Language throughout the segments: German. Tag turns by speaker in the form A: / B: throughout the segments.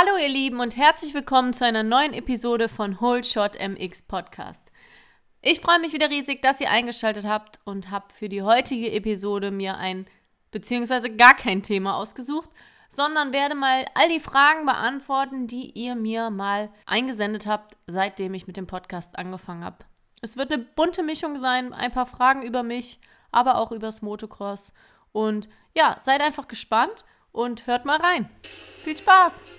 A: Hallo ihr Lieben und herzlich willkommen zu einer neuen Episode von Whole Shot MX Podcast. Ich freue mich wieder riesig, dass ihr eingeschaltet habt und habe für die heutige Episode mir ein beziehungsweise gar kein Thema ausgesucht, sondern werde mal all die Fragen beantworten, die ihr mir mal eingesendet habt, seitdem ich mit dem Podcast angefangen habe. Es wird eine bunte Mischung sein, ein paar Fragen über mich, aber auch übers Motocross. Und ja, seid einfach gespannt und hört mal rein. Viel Spaß!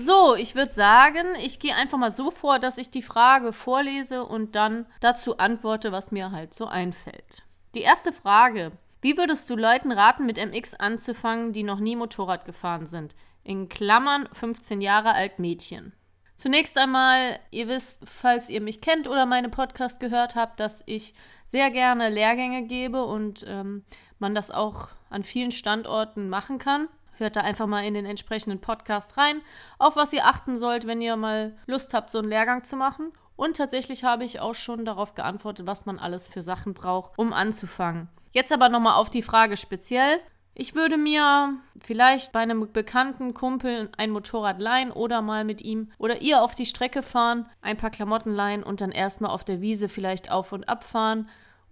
A: So, ich würde sagen, ich gehe einfach mal so vor, dass ich die Frage vorlese und dann dazu antworte, was mir halt so einfällt. Die erste Frage. Wie würdest du Leuten raten, mit MX anzufangen, die noch nie Motorrad gefahren sind? In Klammern 15 Jahre alt Mädchen. Zunächst einmal, ihr wisst, falls ihr mich kennt oder meine Podcast gehört habt, dass ich sehr gerne Lehrgänge gebe und ähm, man das auch an vielen Standorten machen kann. Hört da einfach mal in den entsprechenden Podcast rein, auf was ihr achten sollt, wenn ihr mal Lust habt, so einen Lehrgang zu machen. Und tatsächlich habe ich auch schon darauf geantwortet, was man alles für Sachen braucht, um anzufangen. Jetzt aber nochmal auf die Frage speziell. Ich würde mir vielleicht bei einem bekannten Kumpel ein Motorrad leihen oder mal mit ihm oder ihr auf die Strecke fahren, ein paar Klamotten leihen und dann erstmal auf der Wiese vielleicht auf und ab fahren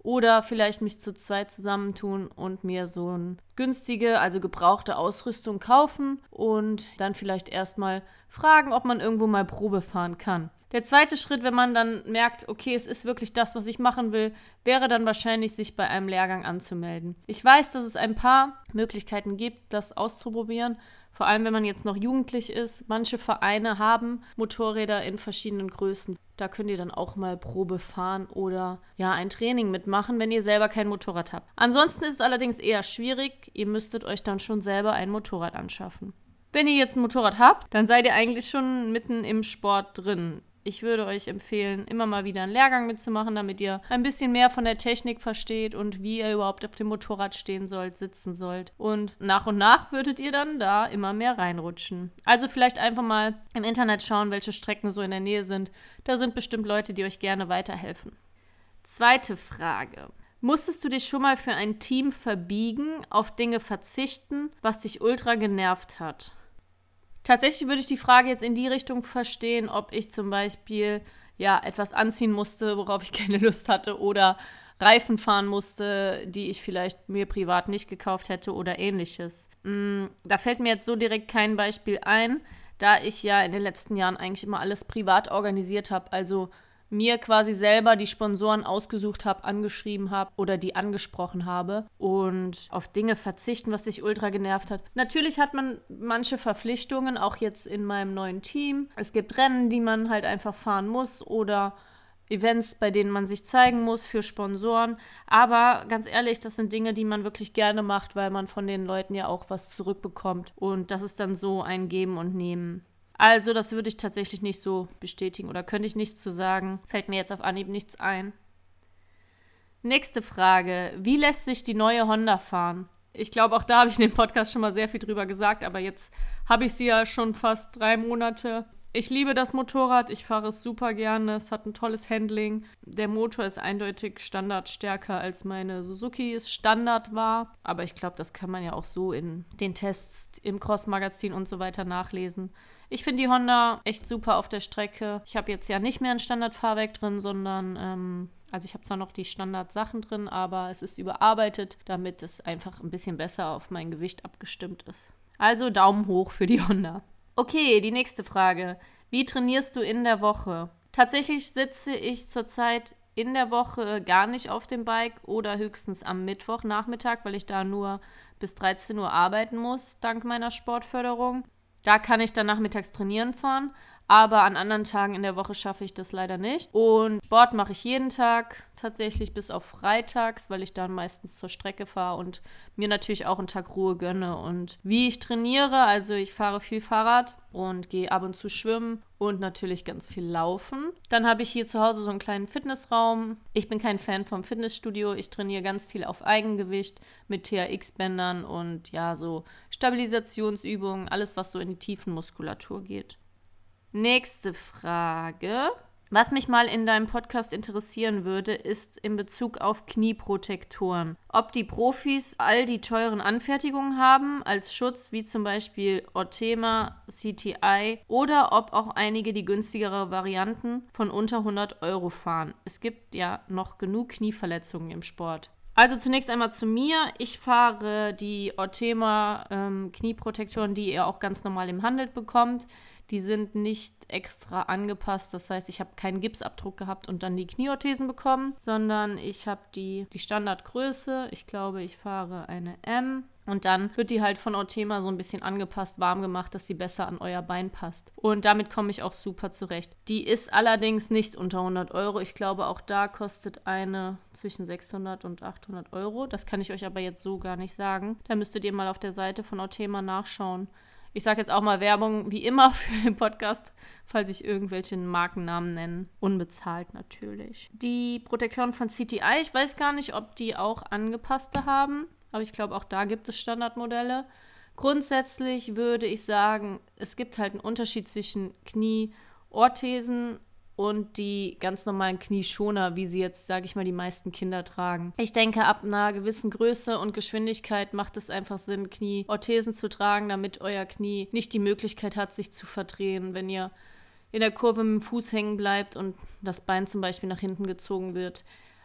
A: oder vielleicht mich zu zweit zusammentun und mir so eine günstige, also gebrauchte Ausrüstung kaufen und dann vielleicht erstmal fragen, ob man irgendwo mal Probe fahren kann. Der zweite Schritt, wenn man dann merkt, okay, es ist wirklich das, was ich machen will, wäre dann wahrscheinlich, sich bei einem Lehrgang anzumelden. Ich weiß, dass es ein paar Möglichkeiten gibt, das auszuprobieren. Vor allem, wenn man jetzt noch jugendlich ist. Manche Vereine haben Motorräder in verschiedenen Größen. Da könnt ihr dann auch mal Probe fahren oder ja, ein Training mitmachen, wenn ihr selber kein Motorrad habt. Ansonsten ist es allerdings eher schwierig. Ihr müsstet euch dann schon selber ein Motorrad anschaffen. Wenn ihr jetzt ein Motorrad habt, dann seid ihr eigentlich schon mitten im Sport drin. Ich würde euch empfehlen, immer mal wieder einen Lehrgang mitzumachen, damit ihr ein bisschen mehr von der Technik versteht und wie ihr überhaupt auf dem Motorrad stehen sollt, sitzen sollt. Und nach und nach würdet ihr dann da immer mehr reinrutschen. Also vielleicht einfach mal im Internet schauen, welche Strecken so in der Nähe sind. Da sind bestimmt Leute, die euch gerne weiterhelfen. Zweite Frage. Musstest du dich schon mal für ein Team verbiegen, auf Dinge verzichten, was dich ultra genervt hat? Tatsächlich würde ich die Frage jetzt in die Richtung verstehen, ob ich zum Beispiel ja etwas anziehen musste, worauf ich keine Lust hatte, oder Reifen fahren musste, die ich vielleicht mir privat nicht gekauft hätte oder ähnliches. Mm, da fällt mir jetzt so direkt kein Beispiel ein, da ich ja in den letzten Jahren eigentlich immer alles privat organisiert habe. Also mir quasi selber die Sponsoren ausgesucht habe, angeschrieben habe oder die angesprochen habe und auf Dinge verzichten, was dich ultra genervt hat. Natürlich hat man manche Verpflichtungen, auch jetzt in meinem neuen Team. Es gibt Rennen, die man halt einfach fahren muss oder Events, bei denen man sich zeigen muss für Sponsoren. Aber ganz ehrlich, das sind Dinge, die man wirklich gerne macht, weil man von den Leuten ja auch was zurückbekommt. Und das ist dann so ein Geben und Nehmen. Also, das würde ich tatsächlich nicht so bestätigen oder könnte ich nichts zu sagen. Fällt mir jetzt auf Anhieb nichts ein. Nächste Frage. Wie lässt sich die neue Honda fahren? Ich glaube, auch da habe ich in dem Podcast schon mal sehr viel drüber gesagt, aber jetzt habe ich sie ja schon fast drei Monate. Ich liebe das Motorrad, ich fahre es super gerne, es hat ein tolles Handling. Der Motor ist eindeutig standardstärker als meine Suzuki es Standard war. Aber ich glaube, das kann man ja auch so in den Tests im Cross-Magazin und so weiter nachlesen. Ich finde die Honda echt super auf der Strecke. Ich habe jetzt ja nicht mehr ein Standardfahrwerk drin, sondern ähm, also ich habe zwar noch die Standardsachen drin, aber es ist überarbeitet, damit es einfach ein bisschen besser auf mein Gewicht abgestimmt ist. Also Daumen hoch für die Honda. Okay, die nächste Frage. Wie trainierst du in der Woche? Tatsächlich sitze ich zurzeit in der Woche gar nicht auf dem Bike oder höchstens am Mittwochnachmittag, weil ich da nur bis 13 Uhr arbeiten muss, dank meiner Sportförderung. Da kann ich dann nachmittags trainieren fahren, aber an anderen Tagen in der Woche schaffe ich das leider nicht. Und Sport mache ich jeden Tag, tatsächlich bis auf freitags, weil ich dann meistens zur Strecke fahre und mir natürlich auch einen Tag Ruhe gönne. Und wie ich trainiere, also ich fahre viel Fahrrad und gehe ab und zu schwimmen und natürlich ganz viel laufen. Dann habe ich hier zu Hause so einen kleinen Fitnessraum. Ich bin kein Fan vom Fitnessstudio. Ich trainiere ganz viel auf Eigengewicht mit THX-Bändern und ja, so Stabilisationsübungen, alles, was so in die Tiefenmuskulatur geht. Nächste Frage. Was mich mal in deinem Podcast interessieren würde, ist in Bezug auf Knieprotektoren. Ob die Profis all die teuren Anfertigungen haben als Schutz, wie zum Beispiel Ortema, CTI, oder ob auch einige die günstigere Varianten von unter 100 Euro fahren. Es gibt ja noch genug Knieverletzungen im Sport. Also zunächst einmal zu mir. Ich fahre die Ortema ähm, Knieprotektoren, die ihr auch ganz normal im Handel bekommt. Die sind nicht extra angepasst. Das heißt, ich habe keinen Gipsabdruck gehabt und dann die Knieorthesen bekommen, sondern ich habe die, die Standardgröße. Ich glaube, ich fahre eine M. Und dann wird die halt von Ortema so ein bisschen angepasst, warm gemacht, dass sie besser an euer Bein passt. Und damit komme ich auch super zurecht. Die ist allerdings nicht unter 100 Euro. Ich glaube, auch da kostet eine zwischen 600 und 800 Euro. Das kann ich euch aber jetzt so gar nicht sagen. Da müsstet ihr mal auf der Seite von Ortema nachschauen. Ich sage jetzt auch mal Werbung wie immer für den Podcast, falls ich irgendwelche Markennamen nenne. Unbezahlt natürlich. Die Protektoren von CTI, ich weiß gar nicht, ob die auch angepasste haben, aber ich glaube, auch da gibt es Standardmodelle. Grundsätzlich würde ich sagen, es gibt halt einen Unterschied zwischen Knie-Orthesen und die ganz normalen Knieschoner, wie sie jetzt, sage ich mal, die meisten Kinder tragen. Ich denke, ab einer gewissen Größe und Geschwindigkeit macht es einfach Sinn, Knieorthesen zu tragen, damit euer Knie nicht die Möglichkeit hat, sich zu verdrehen, wenn ihr in der Kurve mit dem Fuß hängen bleibt und das Bein zum Beispiel nach hinten gezogen wird.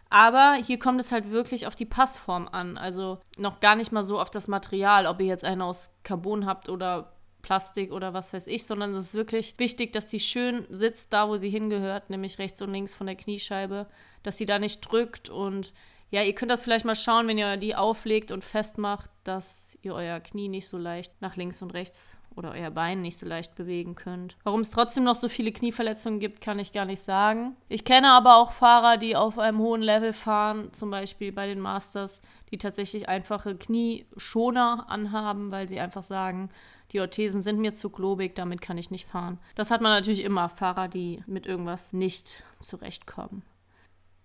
A: Aber hier kommt es halt wirklich auf die Passform an. Also noch gar nicht mal so auf das Material, ob ihr jetzt eine aus Carbon habt oder Plastik oder was weiß ich, sondern es ist wirklich wichtig, dass die schön sitzt, da wo sie hingehört, nämlich rechts und links von der Kniescheibe, dass sie da nicht drückt. Und ja, ihr könnt das vielleicht mal schauen, wenn ihr die auflegt und festmacht, dass ihr euer Knie nicht so leicht nach links und rechts oder euer Bein nicht so leicht bewegen könnt. Warum es trotzdem noch so viele Knieverletzungen gibt, kann ich gar nicht sagen. Ich kenne aber auch Fahrer, die auf einem hohen Level fahren, zum Beispiel bei den Masters, die tatsächlich einfache Knieschoner anhaben, weil sie einfach sagen, die Orthesen sind mir zu globig, damit kann ich nicht fahren. Das hat man natürlich immer, Fahrer, die mit irgendwas nicht zurechtkommen.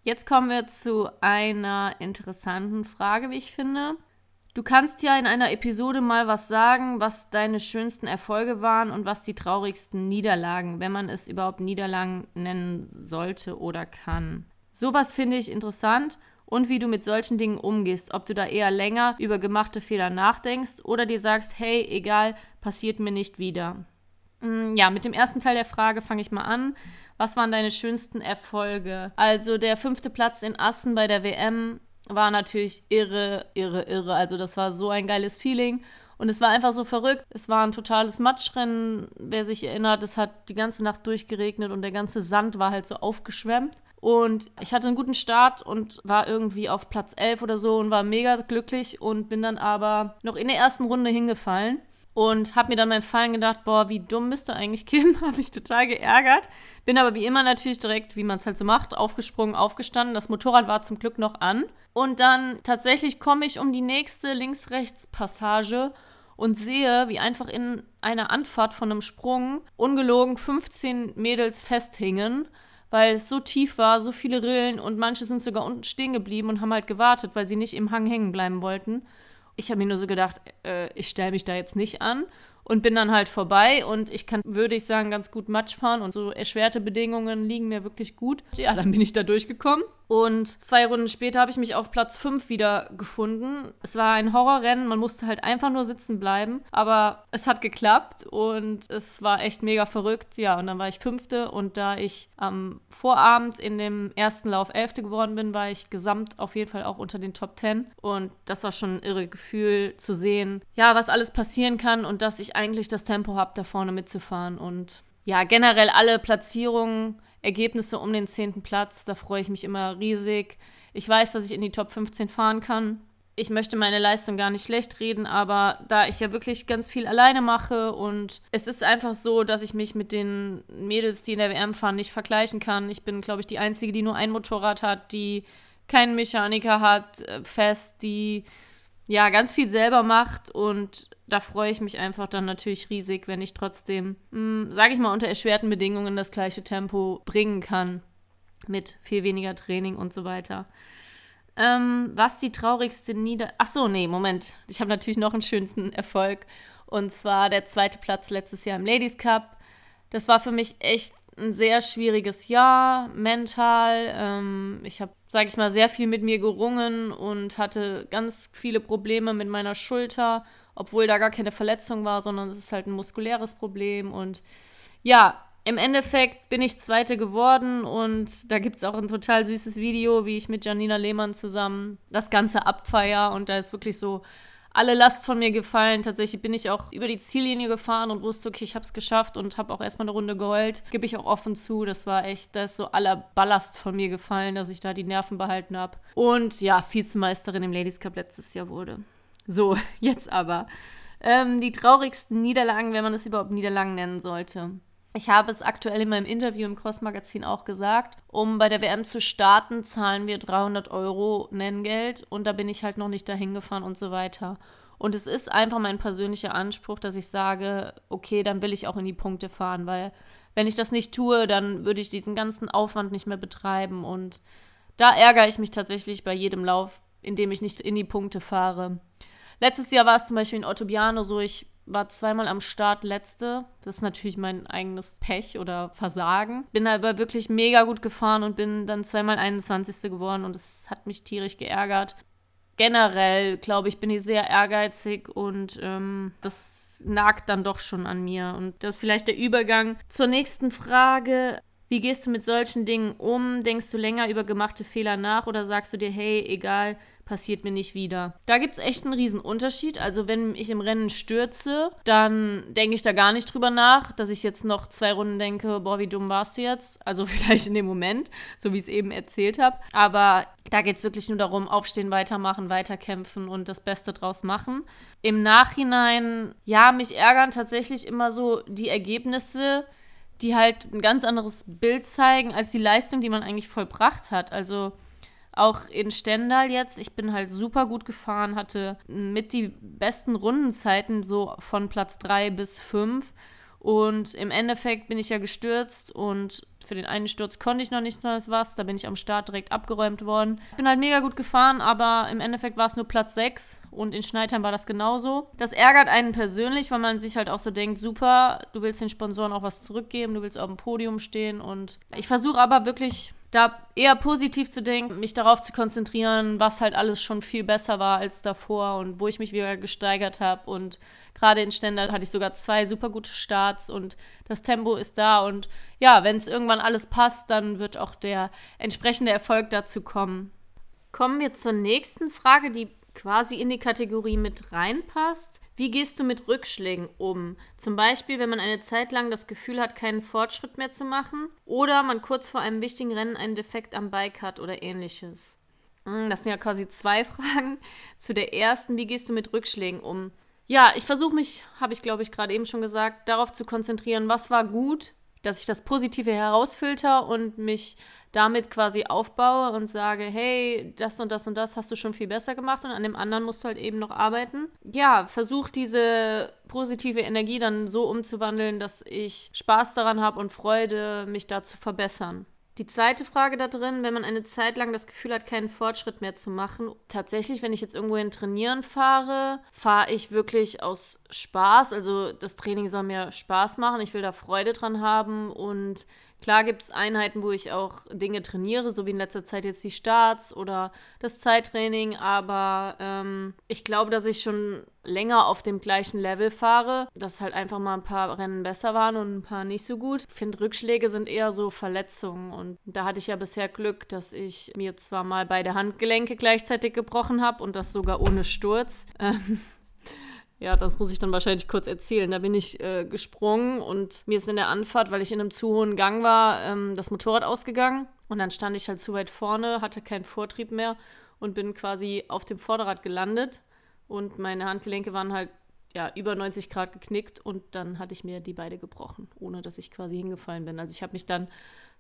A: Jetzt kommen wir zu einer interessanten Frage, wie ich finde. Du kannst ja in einer Episode mal was sagen, was deine schönsten Erfolge waren und was die traurigsten Niederlagen, wenn man es überhaupt Niederlagen nennen sollte oder kann. Sowas finde ich interessant und wie du mit solchen Dingen umgehst, ob du da eher länger über gemachte Fehler nachdenkst oder dir sagst, hey, egal, passiert mir nicht wieder. Mm, ja, mit dem ersten Teil der Frage fange ich mal an. Was waren deine schönsten Erfolge? Also der fünfte Platz in Assen bei der WM war natürlich irre, irre, irre. Also das war so ein geiles Feeling. Und es war einfach so verrückt. Es war ein totales Matschrennen. Wer sich erinnert, es hat die ganze Nacht durchgeregnet und der ganze Sand war halt so aufgeschwemmt. Und ich hatte einen guten Start und war irgendwie auf Platz 11 oder so und war mega glücklich und bin dann aber noch in der ersten Runde hingefallen und habe mir dann beim Fallen gedacht, boah, wie dumm bist du eigentlich, Kim? habe mich total geärgert. Bin aber wie immer natürlich direkt, wie man es halt so macht, aufgesprungen, aufgestanden. Das Motorrad war zum Glück noch an. Und dann tatsächlich komme ich um die nächste Links-Rechts-Passage und sehe, wie einfach in einer Anfahrt von einem Sprung ungelogen 15 Mädels festhingen weil es so tief war, so viele Rillen und manche sind sogar unten stehen geblieben und haben halt gewartet, weil sie nicht im Hang hängen bleiben wollten. Ich habe mir nur so gedacht, äh, ich stelle mich da jetzt nicht an und bin dann halt vorbei und ich kann, würde ich sagen, ganz gut Matsch fahren und so erschwerte Bedingungen liegen mir wirklich gut. Ja, dann bin ich da durchgekommen und zwei Runden später habe ich mich auf Platz 5 wieder gefunden. Es war ein Horrorrennen, man musste halt einfach nur sitzen bleiben. Aber es hat geklappt und es war echt mega verrückt. Ja, und dann war ich Fünfte und da ich am Vorabend in dem ersten Lauf Elfte geworden bin, war ich gesamt auf jeden Fall auch unter den Top 10. Und das war schon ein irre Gefühl zu sehen, ja, was alles passieren kann und dass ich eigentlich das Tempo habe, da vorne mitzufahren. Und ja, generell alle Platzierungen Ergebnisse um den 10. Platz. Da freue ich mich immer riesig. Ich weiß, dass ich in die Top 15 fahren kann. Ich möchte meine Leistung gar nicht schlecht reden, aber da ich ja wirklich ganz viel alleine mache und es ist einfach so, dass ich mich mit den Mädels, die in der WM fahren, nicht vergleichen kann. Ich bin, glaube ich, die Einzige, die nur ein Motorrad hat, die keinen Mechaniker hat, äh, fest, die ja, ganz viel selber macht und da freue ich mich einfach dann natürlich riesig, wenn ich trotzdem, hm, sage ich mal, unter erschwerten Bedingungen das gleiche Tempo bringen kann mit viel weniger Training und so weiter. Ähm, was die traurigste Nieder... Ach so, nee, Moment. Ich habe natürlich noch einen schönsten Erfolg. Und zwar der zweite Platz letztes Jahr im Ladies Cup. Das war für mich echt ein sehr schwieriges Jahr mental. Ähm, ich habe, sage ich mal, sehr viel mit mir gerungen und hatte ganz viele Probleme mit meiner Schulter, obwohl da gar keine Verletzung war, sondern es ist halt ein muskuläres Problem. Und ja, im Endeffekt bin ich Zweite geworden und da gibt es auch ein total süßes Video, wie ich mit Janina Lehmann zusammen das Ganze abfeier und da ist wirklich so alle Last von mir gefallen. Tatsächlich bin ich auch über die Ziellinie gefahren und wusste, okay, ich habe es geschafft und habe auch erstmal eine Runde geheult. Gebe ich auch offen zu. Das war echt, da ist so aller Ballast von mir gefallen, dass ich da die Nerven behalten habe. Und ja, Vizemeisterin im Ladies Cup letztes Jahr wurde. So, jetzt aber. Ähm, die traurigsten Niederlagen, wenn man es überhaupt Niederlagen nennen sollte. Ich habe es aktuell in meinem Interview im Cross-Magazin auch gesagt. Um bei der WM zu starten, zahlen wir 300 Euro Nenngeld und da bin ich halt noch nicht dahin gefahren und so weiter. Und es ist einfach mein persönlicher Anspruch, dass ich sage, okay, dann will ich auch in die Punkte fahren, weil wenn ich das nicht tue, dann würde ich diesen ganzen Aufwand nicht mehr betreiben. Und da ärgere ich mich tatsächlich bei jedem Lauf, in dem ich nicht in die Punkte fahre. Letztes Jahr war es zum Beispiel in Ottobiano so, ich war zweimal am Start letzte. Das ist natürlich mein eigenes Pech oder Versagen. Bin aber wirklich mega gut gefahren und bin dann zweimal 21. geworden und es hat mich tierisch geärgert. Generell, glaube ich, bin ich sehr ehrgeizig und ähm, das nagt dann doch schon an mir. Und das ist vielleicht der Übergang zur nächsten Frage. Wie gehst du mit solchen Dingen um? Denkst du länger über gemachte Fehler nach oder sagst du dir, hey, egal, passiert mir nicht wieder. Da gibt es echt einen riesen Unterschied. Also wenn ich im Rennen stürze, dann denke ich da gar nicht drüber nach, dass ich jetzt noch zwei Runden denke, boah, wie dumm warst du jetzt? Also vielleicht in dem Moment, so wie ich es eben erzählt habe. Aber da geht es wirklich nur darum, aufstehen, weitermachen, weiterkämpfen und das Beste draus machen. Im Nachhinein, ja, mich ärgern tatsächlich immer so die Ergebnisse, die halt ein ganz anderes Bild zeigen als die Leistung, die man eigentlich vollbracht hat. Also auch in Stendal jetzt, ich bin halt super gut gefahren, hatte mit die besten Rundenzeiten so von Platz 3 bis 5. Und im Endeffekt bin ich ja gestürzt und für den einen Sturz konnte ich noch nicht mal was. Da bin ich am Start direkt abgeräumt worden. Ich bin halt mega gut gefahren, aber im Endeffekt war es nur Platz 6 und in Schneidheim war das genauso. Das ärgert einen persönlich, weil man sich halt auch so denkt, super, du willst den Sponsoren auch was zurückgeben, du willst auf dem Podium stehen und ich versuche aber wirklich da eher positiv zu denken, mich darauf zu konzentrieren, was halt alles schon viel besser war als davor und wo ich mich wieder gesteigert habe. Und gerade in Stendal hatte ich sogar zwei super gute Starts und das Tempo ist da. Und ja, wenn es irgendwann alles passt, dann wird auch der entsprechende Erfolg dazu kommen. Kommen wir zur nächsten Frage, die quasi in die Kategorie mit reinpasst. Wie gehst du mit Rückschlägen um? Zum Beispiel, wenn man eine Zeit lang das Gefühl hat, keinen Fortschritt mehr zu machen oder man kurz vor einem wichtigen Rennen einen Defekt am Bike hat oder ähnliches. Hm, das sind ja quasi zwei Fragen. Zu der ersten, wie gehst du mit Rückschlägen um? Ja, ich versuche mich, habe ich glaube ich gerade eben schon gesagt, darauf zu konzentrieren, was war gut, dass ich das Positive herausfilter und mich damit quasi aufbaue und sage, hey, das und das und das hast du schon viel besser gemacht und an dem anderen musst du halt eben noch arbeiten. Ja, versuch diese positive Energie dann so umzuwandeln, dass ich Spaß daran habe und Freude, mich da zu verbessern. Die zweite Frage da drin, wenn man eine Zeit lang das Gefühl hat, keinen Fortschritt mehr zu machen. Tatsächlich, wenn ich jetzt irgendwo hin trainieren fahre, fahre ich wirklich aus Spaß. Also das Training soll mir Spaß machen. Ich will da Freude dran haben und Klar gibt es Einheiten, wo ich auch Dinge trainiere, so wie in letzter Zeit jetzt die Starts oder das Zeittraining, aber ähm, ich glaube, dass ich schon länger auf dem gleichen Level fahre, dass halt einfach mal ein paar Rennen besser waren und ein paar nicht so gut. Ich finde, Rückschläge sind eher so Verletzungen und da hatte ich ja bisher Glück, dass ich mir zwar mal beide Handgelenke gleichzeitig gebrochen habe und das sogar ohne Sturz. Ähm, ja, das muss ich dann wahrscheinlich kurz erzählen. Da bin ich äh, gesprungen und mir ist in der Anfahrt, weil ich in einem zu hohen Gang war, ähm, das Motorrad ausgegangen. Und dann stand ich halt zu weit vorne, hatte keinen Vortrieb mehr und bin quasi auf dem Vorderrad gelandet. Und meine Handgelenke waren halt ja, über 90 Grad geknickt und dann hatte ich mir die beide gebrochen, ohne dass ich quasi hingefallen bin. Also ich habe mich dann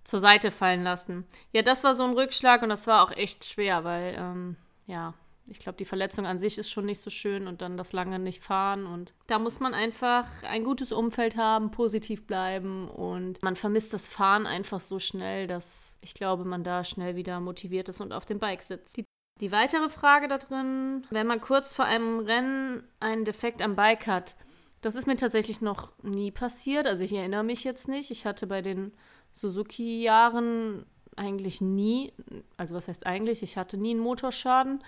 A: zur Seite fallen lassen. Ja, das war so ein Rückschlag und das war auch echt schwer, weil ähm, ja, ich glaube, die Verletzung an sich ist schon nicht so schön und dann das lange nicht fahren. Und da muss man einfach ein gutes Umfeld haben, positiv bleiben und man vermisst das Fahren einfach so schnell, dass ich glaube, man da schnell wieder motiviert ist und auf dem Bike sitzt. Die, die weitere Frage da drin, wenn man kurz vor einem Rennen einen Defekt am Bike hat, das ist mir tatsächlich noch nie passiert. Also ich erinnere mich jetzt nicht. Ich hatte bei den Suzuki-Jahren eigentlich nie, also was heißt eigentlich, ich hatte nie einen Motorschaden.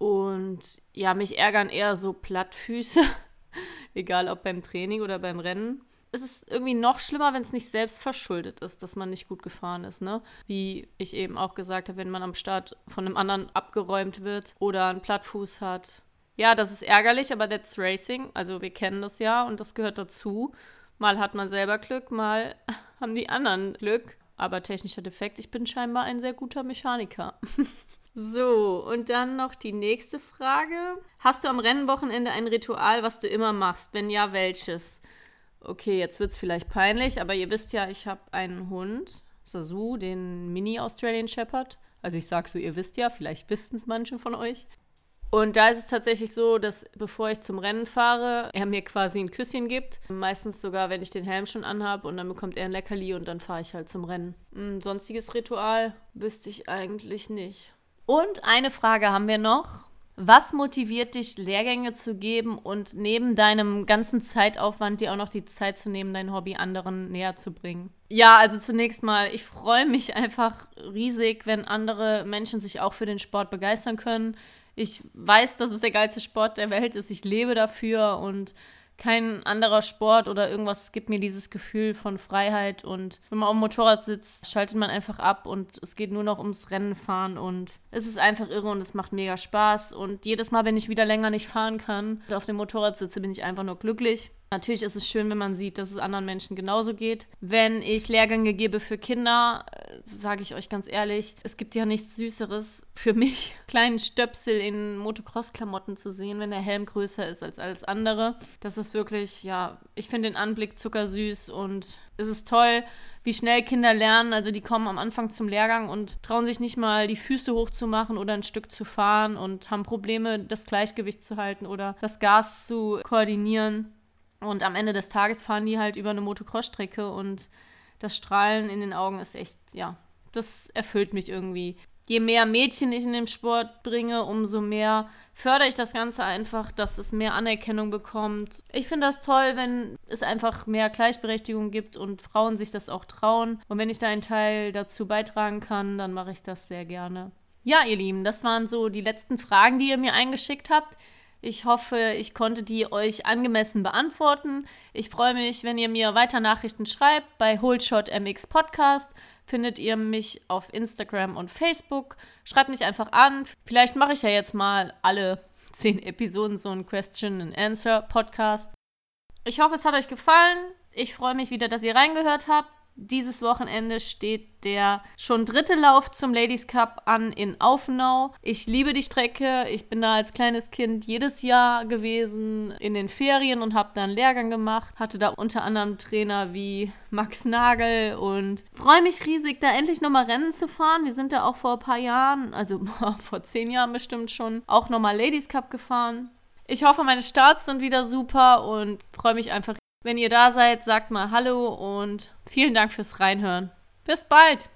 A: Und ja, mich ärgern eher so Plattfüße, egal ob beim Training oder beim Rennen. Es ist irgendwie noch schlimmer, wenn es nicht selbst verschuldet ist, dass man nicht gut gefahren ist, ne? Wie ich eben auch gesagt habe, wenn man am Start von einem anderen abgeräumt wird oder einen Plattfuß hat. Ja, das ist ärgerlich, aber that's Racing. Also wir kennen das ja und das gehört dazu. Mal hat man selber Glück, mal haben die anderen Glück. Aber technischer Defekt, ich bin scheinbar ein sehr guter Mechaniker. so, und dann noch die nächste Frage. Hast du am Rennwochenende ein Ritual, was du immer machst? Wenn ja, welches? Okay, jetzt wird es vielleicht peinlich, aber ihr wisst ja, ich habe einen Hund, Sasu, den Mini Australian Shepherd. Also ich sage so, ihr wisst ja, vielleicht wissen es manche von euch. Und da ist es tatsächlich so, dass bevor ich zum Rennen fahre, er mir quasi ein Küsschen gibt. Meistens sogar, wenn ich den Helm schon anhabe und dann bekommt er ein Leckerli und dann fahre ich halt zum Rennen. Ein sonstiges Ritual wüsste ich eigentlich nicht. Und eine Frage haben wir noch. Was motiviert dich, Lehrgänge zu geben und neben deinem ganzen Zeitaufwand dir auch noch die Zeit zu nehmen, dein Hobby anderen näher zu bringen? Ja, also zunächst mal, ich freue mich einfach riesig, wenn andere Menschen sich auch für den Sport begeistern können. Ich weiß, dass es der geilste Sport der Welt ist. Ich lebe dafür und kein anderer Sport oder irgendwas gibt mir dieses Gefühl von Freiheit. Und wenn man auf dem Motorrad sitzt, schaltet man einfach ab und es geht nur noch ums Rennen fahren. Und es ist einfach irre und es macht mega Spaß. Und jedes Mal, wenn ich wieder länger nicht fahren kann und auf dem Motorrad sitze, bin ich einfach nur glücklich. Natürlich ist es schön, wenn man sieht, dass es anderen Menschen genauso geht. Wenn ich Lehrgänge gebe für Kinder, äh, sage ich euch ganz ehrlich, es gibt ja nichts Süßeres für mich, kleinen Stöpsel in Motocross-Klamotten zu sehen, wenn der Helm größer ist als alles andere. Das ist wirklich, ja, ich finde den Anblick zuckersüß und es ist toll, wie schnell Kinder lernen. Also die kommen am Anfang zum Lehrgang und trauen sich nicht mal die Füße hochzumachen oder ein Stück zu fahren und haben Probleme, das Gleichgewicht zu halten oder das Gas zu koordinieren. Und am Ende des Tages fahren die halt über eine Motocross-Strecke und das Strahlen in den Augen ist echt, ja, das erfüllt mich irgendwie. Je mehr Mädchen ich in den Sport bringe, umso mehr fördere ich das Ganze einfach, dass es mehr Anerkennung bekommt. Ich finde das toll, wenn es einfach mehr Gleichberechtigung gibt und Frauen sich das auch trauen. Und wenn ich da einen Teil dazu beitragen kann, dann mache ich das sehr gerne. Ja, ihr Lieben, das waren so die letzten Fragen, die ihr mir eingeschickt habt. Ich hoffe, ich konnte die euch angemessen beantworten. Ich freue mich, wenn ihr mir weiter Nachrichten schreibt. Bei Holdshot MX Podcast findet ihr mich auf Instagram und Facebook. Schreibt mich einfach an. Vielleicht mache ich ja jetzt mal alle zehn Episoden so ein Question and Answer Podcast. Ich hoffe, es hat euch gefallen. Ich freue mich wieder, dass ihr reingehört habt. Dieses Wochenende steht der schon dritte Lauf zum Ladies Cup an in Aufenau. Ich liebe die Strecke. Ich bin da als kleines Kind jedes Jahr gewesen in den Ferien und habe da einen Lehrgang gemacht. Hatte da unter anderem Trainer wie Max Nagel und freue mich riesig, da endlich nochmal Rennen zu fahren. Wir sind da auch vor ein paar Jahren, also vor zehn Jahren bestimmt schon, auch nochmal Ladies Cup gefahren. Ich hoffe, meine Starts sind wieder super und freue mich einfach wenn ihr da seid, sagt mal Hallo und vielen Dank fürs Reinhören. Bis bald!